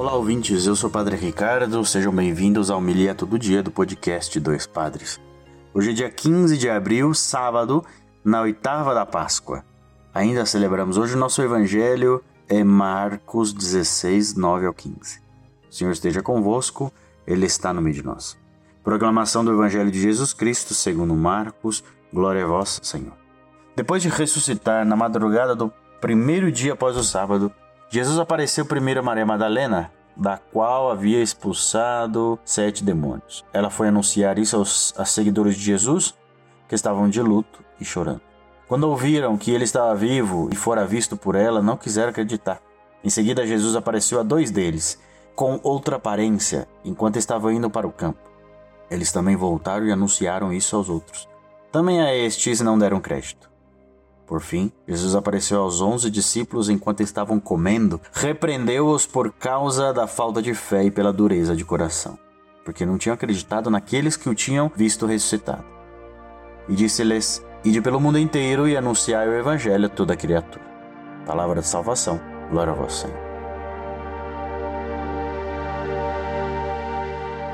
Olá, ouvintes. Eu sou o Padre Ricardo. Sejam bem-vindos ao Milia Todo Dia do podcast Dois Padres. Hoje é dia 15 de abril, sábado, na oitava da Páscoa. Ainda celebramos hoje o nosso Evangelho é Marcos 16, 9 ao 15. O Senhor esteja convosco, Ele está no meio de nós. Proclamação do Evangelho de Jesus Cristo segundo Marcos. Glória a vós, Senhor. Depois de ressuscitar na madrugada do primeiro dia após o sábado, Jesus apareceu primeiro a Maria Madalena, da qual havia expulsado sete demônios. Ela foi anunciar isso aos, aos seguidores de Jesus, que estavam de luto e chorando. Quando ouviram que ele estava vivo e fora visto por ela, não quiseram acreditar. Em seguida, Jesus apareceu a dois deles, com outra aparência, enquanto estavam indo para o campo. Eles também voltaram e anunciaram isso aos outros. Também a estes não deram crédito. Por fim, Jesus apareceu aos onze discípulos enquanto estavam comendo, repreendeu-os por causa da falta de fé e pela dureza de coração, porque não tinham acreditado naqueles que o tinham visto ressuscitado. E disse-lhes: Ide pelo mundo inteiro e anunciai o Evangelho a toda criatura. Palavra de salvação, glória a vós, Senhor.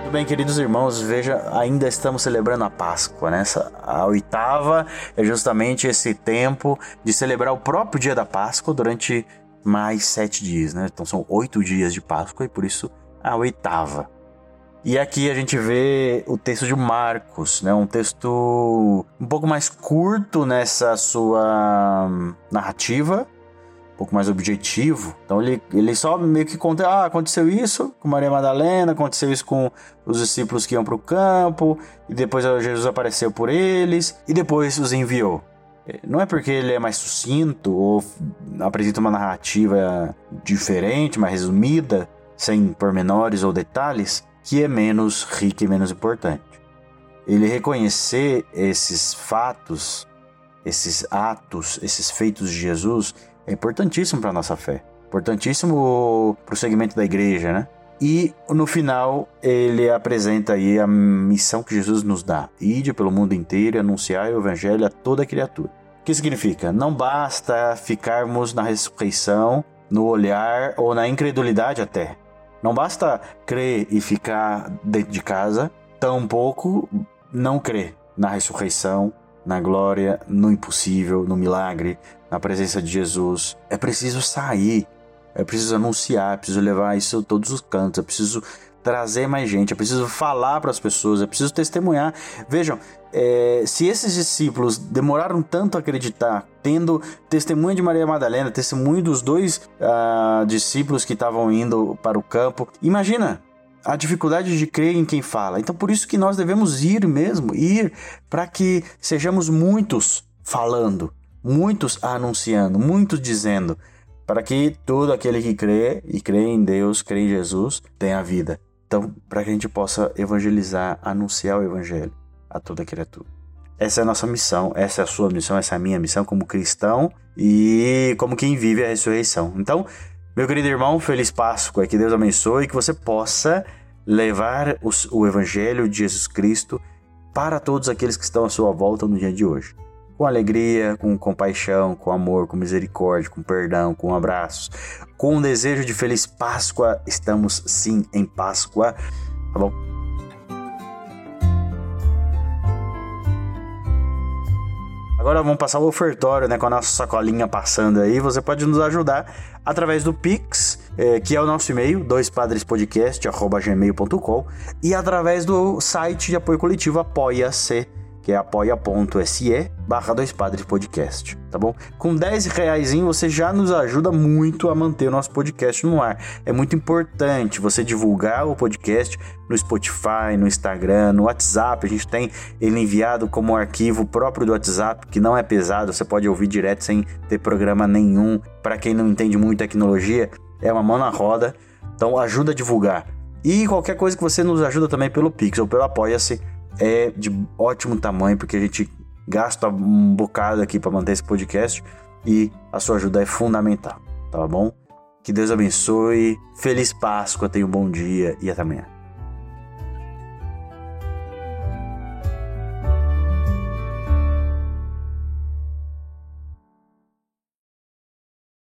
Muito bem, queridos irmãos, veja, ainda estamos celebrando a Páscoa, né? a oitava é justamente esse tempo de celebrar o próprio dia da Páscoa durante mais sete dias, né? Então são oito dias de Páscoa e por isso a oitava. E aqui a gente vê o texto de Marcos, né? Um texto um pouco mais curto nessa sua narrativa, um pouco mais objetivo. Então ele, ele só meio que conta: ah, aconteceu isso com Maria Madalena, aconteceu isso com os discípulos que iam para o campo, e depois Jesus apareceu por eles, e depois os enviou. Não é porque ele é mais sucinto ou apresenta uma narrativa diferente, mais resumida, sem pormenores ou detalhes, que é menos rica e menos importante. Ele reconhecer esses fatos, esses atos, esses feitos de Jesus é importantíssimo para a nossa fé. Importantíssimo para o segmento da igreja, né? E no final ele apresenta aí a missão que Jesus nos dá: ide pelo mundo inteiro e anunciar o evangelho a toda criatura. O que significa? Não basta ficarmos na ressurreição, no olhar ou na incredulidade até. Não basta crer e ficar dentro de casa, tampouco não crer na ressurreição, na glória, no impossível, no milagre, na presença de Jesus. É preciso sair, é preciso anunciar, é preciso levar isso a todos os cantos, é preciso trazer mais gente, é preciso falar para as pessoas, é preciso testemunhar. Vejam, é, se esses discípulos demoraram tanto a acreditar, tendo testemunho de Maria Madalena, testemunho dos dois uh, discípulos que estavam indo para o campo, imagina a dificuldade de crer em quem fala. Então, por isso que nós devemos ir mesmo, ir para que sejamos muitos falando, muitos anunciando, muitos dizendo, para que todo aquele que crê e crê em Deus, crê em Jesus, tenha vida. Então, para que a gente possa evangelizar, anunciar o evangelho a toda criatura. Essa é a nossa missão, essa é a sua missão, essa é a minha missão como cristão e como quem vive a ressurreição. Então, meu querido irmão, feliz Páscoa, que Deus abençoe e que você possa levar o Evangelho de Jesus Cristo para todos aqueles que estão à sua volta no dia de hoje. Com alegria, com compaixão, com amor, com misericórdia, com perdão, com abraços, com um desejo de feliz Páscoa. Estamos sim em Páscoa, tá bom? Agora vamos passar o ofertório, né? Com a nossa sacolinha passando aí. Você pode nos ajudar através do Pix, é, que é o nosso e-mail, doispadrespodcast.gmail.com e através do site de apoio coletivo Apoia-se que é apoia.se barra dois padres podcast, tá bom? Com 10 reais você já nos ajuda muito a manter o nosso podcast no ar. É muito importante você divulgar o podcast no Spotify, no Instagram, no WhatsApp. A gente tem ele enviado como arquivo próprio do WhatsApp, que não é pesado, você pode ouvir direto sem ter programa nenhum. Para quem não entende muito tecnologia, é uma mão na roda. Então ajuda a divulgar. E qualquer coisa que você nos ajuda também pelo Pix ou pelo Apoia-se é de ótimo tamanho, porque a gente gasta um bocado aqui para manter esse podcast e a sua ajuda é fundamental, tá bom? Que Deus abençoe, feliz Páscoa, tenha um bom dia e até amanhã.